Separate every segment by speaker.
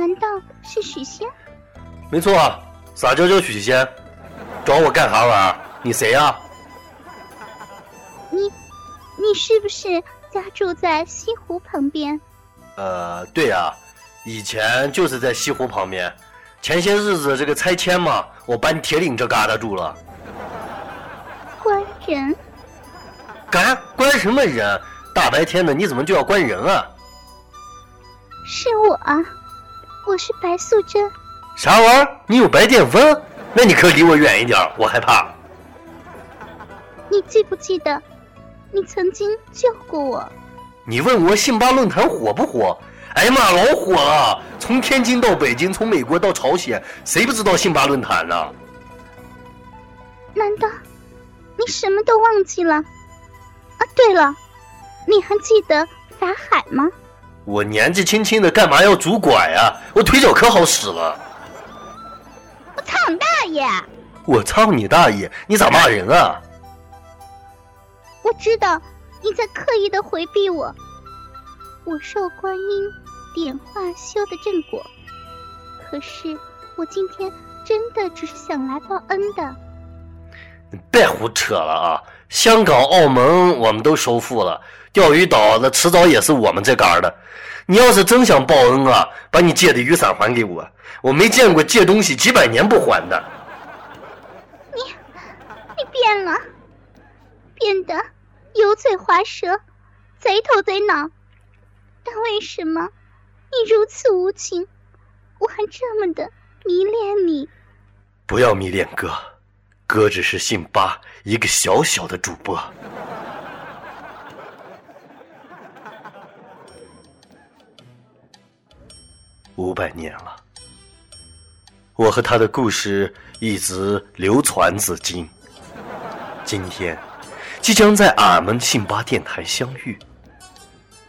Speaker 1: 难道是许仙？
Speaker 2: 没错，撒娇叫许仙，找我干啥玩意儿？你谁呀、
Speaker 1: 你，你是不是家住在西湖旁边？
Speaker 2: 呃，对呀、以前就是在西湖旁边，前些日子这个拆迁嘛，我搬铁岭这旮瘩住了。
Speaker 1: 关人，
Speaker 2: 干关什么人？大白天的，你怎么就要关人啊？
Speaker 1: 是我啊，我是白素贞。
Speaker 2: 啥玩意儿？你有白癜风？那你可离我远一点，我害怕。
Speaker 1: 你记不记得，你曾经救过我？
Speaker 2: 你问我信巴论坛火不火？哎呀妈，老火了！从天津到北京，从美国到朝鲜，谁不知道信巴论坛呢？
Speaker 1: 难道你什么都忘记了？啊，对了，你还记得法海吗？
Speaker 2: 我年纪轻轻的，干嘛要拄拐呀、我腿脚可好使了。
Speaker 1: 我操你大爷！
Speaker 2: 我操你大爷！你咋骂人啊？
Speaker 1: 我知道你在刻意的回避我，我受观音点化修的正果。可是我今天真的只是想来报恩的。
Speaker 2: 你别胡扯了啊！香港、澳门我们都收复了，钓鱼岛那迟早也是我们这嘎的。你要是真想报恩啊，把你借的雨伞还给我，我没见过借东西几百年不还的。
Speaker 1: 你，你变了，变得油嘴滑舌，贼头贼脑。但为什么你如此无情，我还这么的迷恋你？
Speaker 2: 不要迷恋哥，哥只是姓巴，一个小小的主播。五百年了，我和他的故事一直流传至今。今天，即将在俺们信巴电台相遇。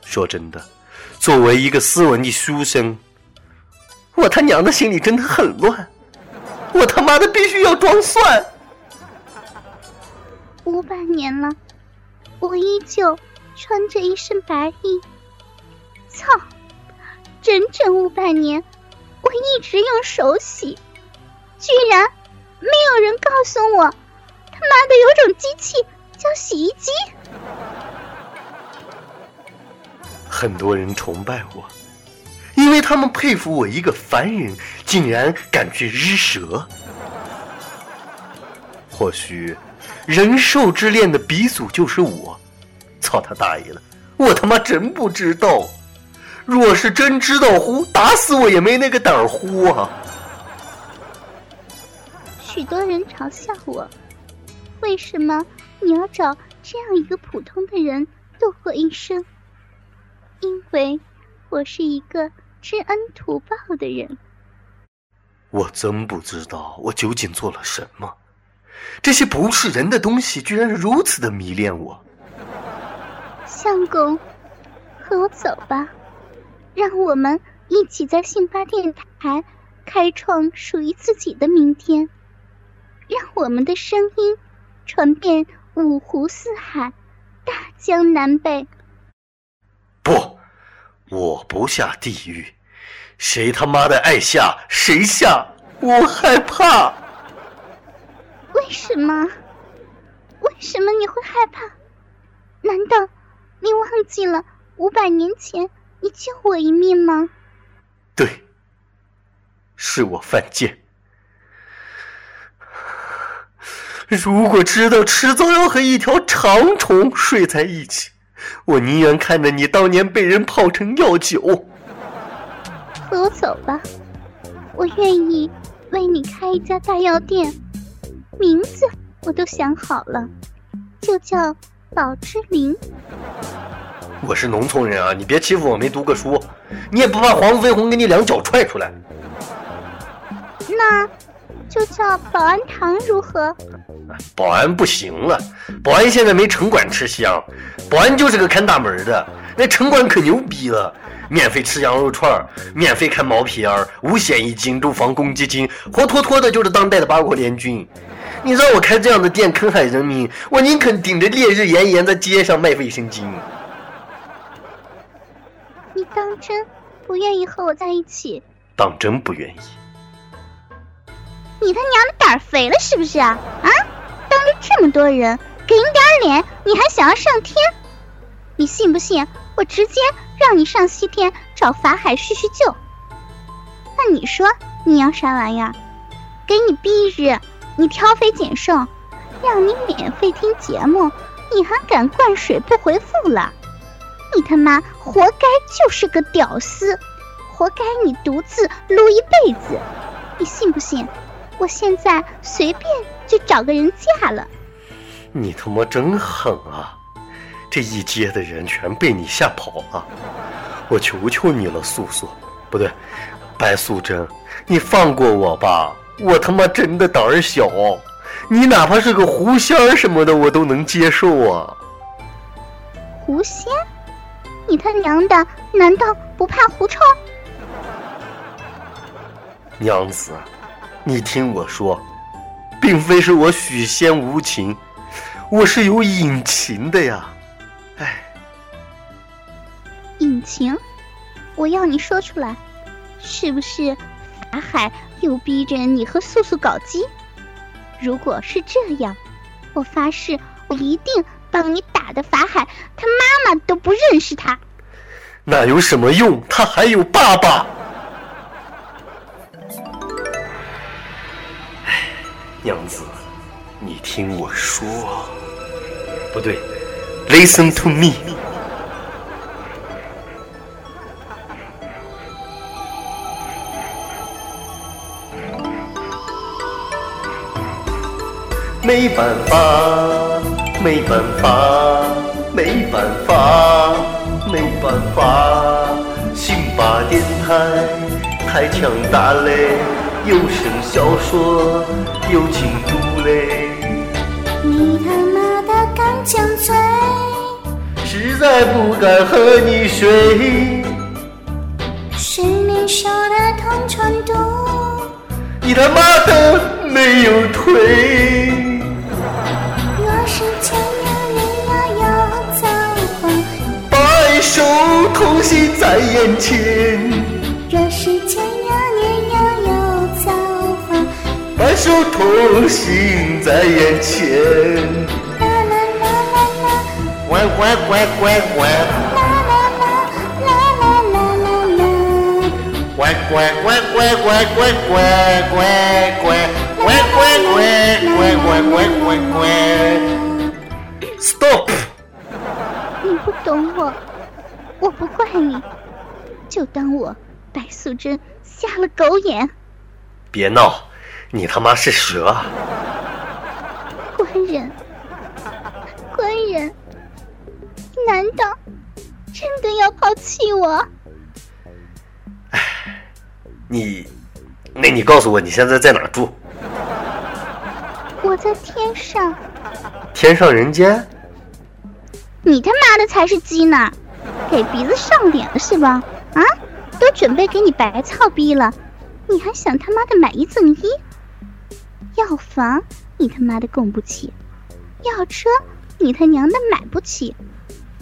Speaker 2: 说真的，作为一个斯文的书生，我他娘的心里真的很乱。我他妈的必须要装蒜！
Speaker 1: 五百年了，我依旧穿着一身白衣。操！整整五百年，我一直用手洗，居然没有人告诉我，他妈的有种机器叫洗衣机。
Speaker 2: 很多人崇拜我，因为他们佩服我一个凡人竟然敢去日蛇。或许，人兽之恋的鼻祖就是我。操他大爷了！我他妈真不知道。若是真知道呼，打死我也没那个胆儿呼啊！
Speaker 1: 许多人嘲笑我，为什么你要找这样一个普通的人度过一生？因为我是一个知恩图报的人。
Speaker 2: 我真不知道我究竟做了什么，这些不是人的东西居然如此的迷恋我。
Speaker 1: 相公，和我走吧，让我们一起在信巴电台开创属于自己的明天，让我们的声音传遍五湖四海、大江南北。
Speaker 2: 不，我不下地狱，谁他妈的爱下谁下，我害怕。
Speaker 1: 为什么？为什么你会害怕？难道你忘记了五百年前你救我一命吗？
Speaker 2: 对，是我犯贱。如果知道迟早要和一条长虫睡在一起，我宁愿看着你当年被人泡成药酒。
Speaker 1: 和我走吧，我愿意为你开一家大药店，名字我都想好了，就叫宝芝林。
Speaker 2: 我是农村人啊，你别欺负我没读过书。你也不怕黄飞鸿给你两脚踹出来？
Speaker 1: 那就叫保安堂如何？
Speaker 2: 保安不行了，保安现在没城管吃香，保安就是个看大门的。那城管可牛逼了，免费吃羊肉串，免费看毛片儿，五险一金，住房公积金，活脱脱的就是当代的八国联军。你让我开这样的店坑害人民，我宁肯顶着烈日炎炎在街上卖卫生巾。
Speaker 1: 你当真不愿意和我在一起？
Speaker 2: 当真不愿意。
Speaker 1: 你他娘的胆儿肥了是不是啊？啊！当着这么多人给你点脸，你还想要上天？你信不信我直接让你上西天找法海叙叙旧？那你说你要啥玩意儿？给你逼日，你挑肥拣瘦，让你免费听节目，你还敢灌水不回复了？你他妈活该就是个屌丝，活该你独自撸一辈子！你信不信？我现在随便就找个人嫁了。
Speaker 2: 你他妈真狠啊！这一街的人全被你吓跑了。我求求你了，素素，不对，白素贞，你放过我吧！我他妈真的胆儿小，你哪怕是个狐仙什么的，我都能接受啊。
Speaker 1: 狐仙？你他娘的，难道不怕狐臭？
Speaker 2: 娘子。你听我说，并非是我许仙无情，我是有隐情的呀！哎，
Speaker 1: 隐情，我要你说出来，是不是法海又逼着你和素素搞基？如果是这样，我发誓，我一定帮你打的法海他妈妈认识他。
Speaker 2: 那有什么用？他还有爸爸。娘子，你听我说，不对，Listen to me。没办法，没办法，没办法，没办法，辛巴电台太强大嘞。有声小说，有情读嘞。
Speaker 1: 你他妈的刚讲嘴，
Speaker 2: 实在不敢和你睡。
Speaker 1: 是你说的同床度，
Speaker 2: 你他妈的没有腿。首同心在眼前。
Speaker 1: 若是千呀年要有造化。
Speaker 2: 白首同心在眼前，
Speaker 1: 啦啦啦啦啦，
Speaker 2: 乖乖乖乖乖，
Speaker 1: 啦啦啦啦啦啦啦啦，
Speaker 2: 乖乖乖乖乖乖乖乖乖乖乖乖乖乖乖，Stop！
Speaker 1: 你不懂我，我不怪你，就当我白素贞瞎了狗眼。
Speaker 2: 别闹。你他妈是蛇！
Speaker 1: 官人，官人，难道真的要抛弃我？
Speaker 2: 哎，你，那你告诉我你现在在哪住？
Speaker 1: 我在天上。
Speaker 2: 天上人间？
Speaker 1: 你他妈的才是鸡呢！给鼻子上脸了是吧？啊，都准备给你白操逼了，你还想他妈的买一赠一？要房你他妈的供不起，要车你他娘的买不起，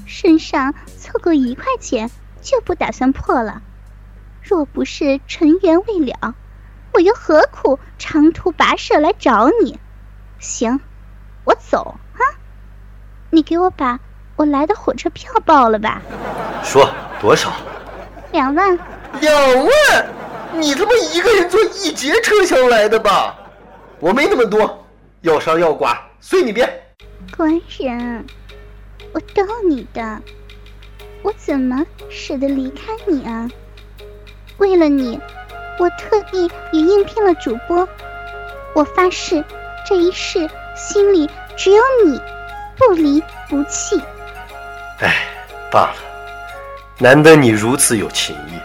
Speaker 1: 身上凑够一块钱就不打算破了。若不是尘缘未了，我又何苦长途跋涉来找你？行，我走啊！你给我把我来的火车票报了吧。
Speaker 2: 说多少？
Speaker 1: 两万。
Speaker 2: 两万？你他妈一个人坐一节车厢来的吧？我没那么多，要杀要剐随你便。
Speaker 1: 官人，我逗你的，我怎么舍得离开你啊？为了你，我特地也应聘了主播。我发誓，这一世心里只有你，不离不弃。
Speaker 2: 哎，罢了。难得你如此有情义，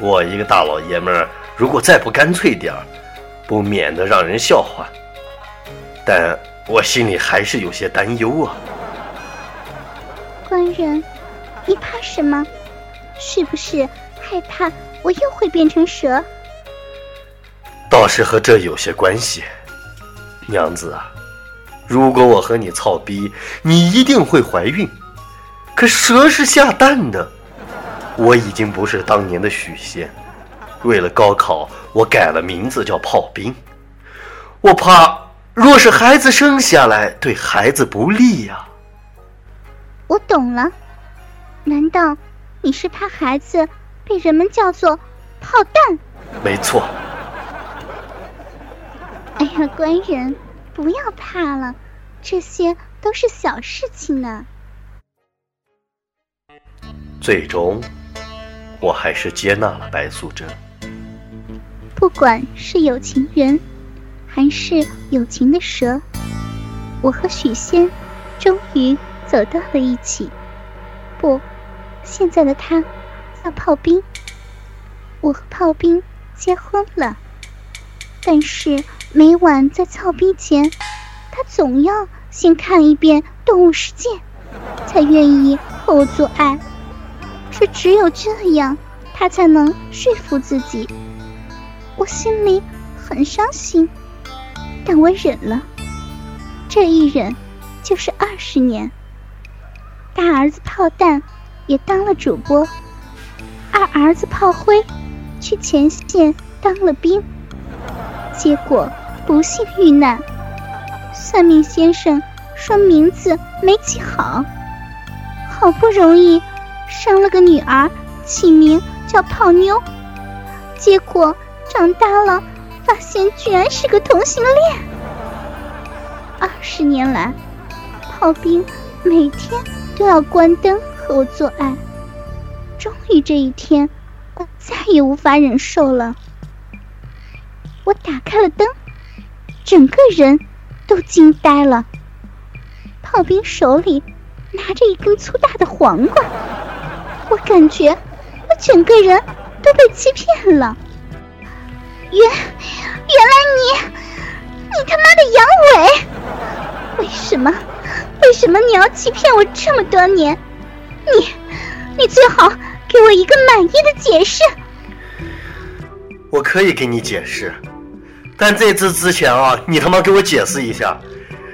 Speaker 2: 我一个大老爷们儿，如果再不干脆点儿，不免得让人笑话。但我心里还是有些担忧啊。
Speaker 1: 官人，你怕什么？是不是害怕我又会变成蛇？
Speaker 2: 倒是和这有些关系，娘子啊。如果我和你操逼，你一定会怀孕。可蛇是下蛋的，我已经不是当年的许仙。为了高考，我改了名字叫炮兵。我怕，若是孩子生下来，对孩子不利呀。
Speaker 1: 我懂了，难道你是怕孩子被人们叫做炮弹？
Speaker 2: 没错。
Speaker 1: 哎呀，官人。不要怕了，这些都是小事情呢。
Speaker 2: 最终，我还是接纳了白素贞。
Speaker 1: 不管是有情人，还是有情的蛇，我和许仙终于走到了一起。不，现在的他叫炮兵。我和炮兵结婚了，但是。每晚在操逼前，他总要先看一遍《动物世界》，才愿意和我做爱。说只有这样，他才能说服自己。我心里很伤心，但我忍了。这一忍就是二十年。大儿子炮弹也当了主播，二儿子炮灰去前线当了兵，结果。不幸遇难，算命先生说名字没起好，好不容易生了个女儿，起名叫泡妞，结果长大了发现居然是个同性恋。二十年来，炮兵每天都要关灯和我做爱，终于这一天，我再也无法忍受了，我打开了灯。整个人都惊呆了。炮兵手里拿着一根粗大的黄瓜，我感觉我整个人都被欺骗了。原原来你你他妈的阳痿！为什么为什么你要欺骗我这么多年？你你最好给我一个满意的解释。
Speaker 2: 我可以给你解释。但在这之前啊，你他妈给我解释一下，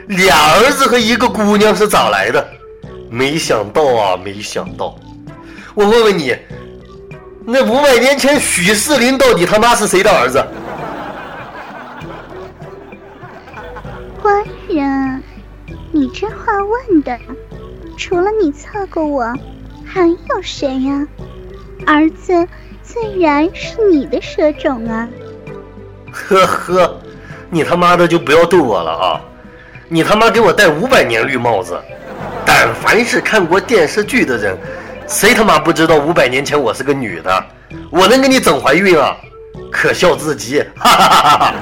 Speaker 2: 俩儿子和一个姑娘是咋来的？没想到啊，没想到！我问问你，那五百年前许世林到底他妈是谁的儿子？
Speaker 1: 官人，你这话问的，除了你测过我，还有谁呀？儿子自然是你的蛇种啊！
Speaker 2: 呵呵，你他妈的就不要逗我了啊！你他妈给我戴五百年绿帽子！但凡是看过电视剧的人，谁他妈不知道五百年前我是个女的？我能给你整怀孕啊？可笑至极！哈哈哈哈！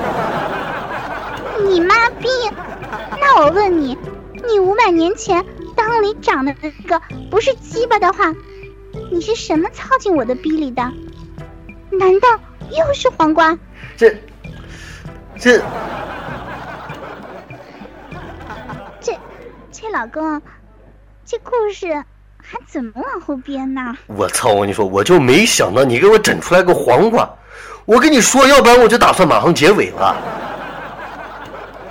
Speaker 1: 你妈逼！那我问你，你五百年前裆里长的那个不是鸡巴的话，你是什么操进我的逼里的？难道又是黄瓜？
Speaker 2: 这。这，
Speaker 1: 这，这老公，这故事还怎么往后编呢？
Speaker 2: 我操！我跟你说，我就没想到你给我整出来个黄瓜。我跟你说，要不然我就打算马上结尾了。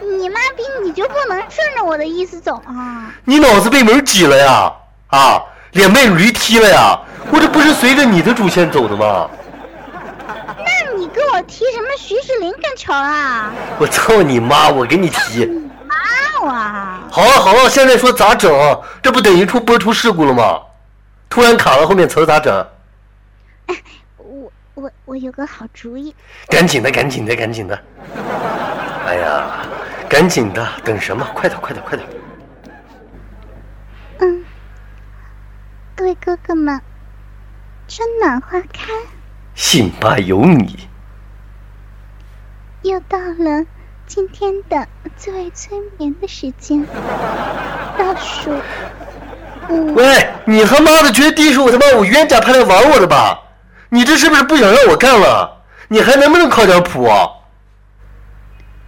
Speaker 1: 你妈逼，你就不能顺着我的意思走啊？
Speaker 2: 你脑子被门挤了呀？啊，脸被驴踢了呀？我这不是随着你的主线走的吗？
Speaker 1: 那你跟我提什么徐世林干球啊！
Speaker 2: 我操你妈！我给你提。
Speaker 1: 妈我！
Speaker 2: 好了好了，现在说咋整？这不等于出播出事故了吗？突然卡了，后面词咋整？
Speaker 1: 哎，我我我有个好主意。
Speaker 2: 赶紧的，赶紧的，赶紧的！哎呀，赶紧的，等什么？快点，快点，快点！
Speaker 1: 嗯，各位哥哥们，春暖花开，
Speaker 2: 信吧有你。
Speaker 1: 又到了今天的自慰催眠的时间，倒数
Speaker 2: 喂，你他妈的绝地是我他妈我冤家派来玩我的吧？你这是不是不想让我干了？你还能不能靠点谱啊？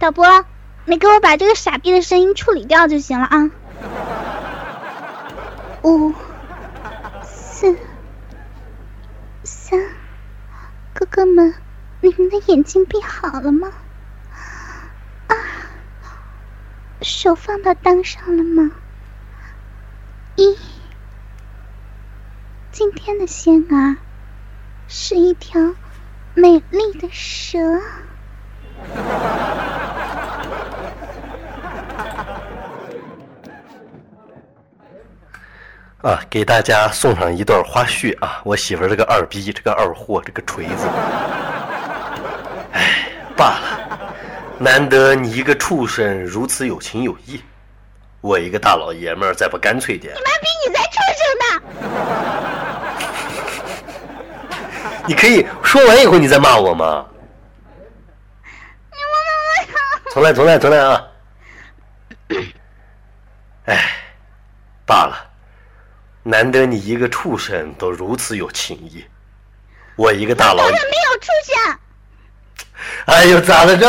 Speaker 1: 导播，你给我把这个傻逼的声音处理掉就行了啊！五、四、三，哥哥们，你们的眼睛闭好了吗？啊，手放到裆上了吗？一，今天的仙儿是一条美丽的蛇。
Speaker 2: 啊，给大家送上一段花絮啊！我媳妇这个二逼，这个二货，这个锤子，哎，罢了，难得你一个畜生如此有情有义，我一个大老爷们儿再不干脆点，
Speaker 1: 你妈逼你才畜生
Speaker 2: 呢！你可以说完以后你再骂我吗？重来，重来，重来啊！哎，罢了。难得你一个畜生都如此有情义，我一个大老爷。
Speaker 1: 我没有畜生。
Speaker 2: 哎呦，咋了这？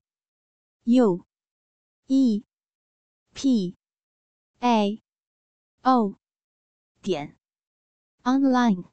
Speaker 3: u e p a o 点 online。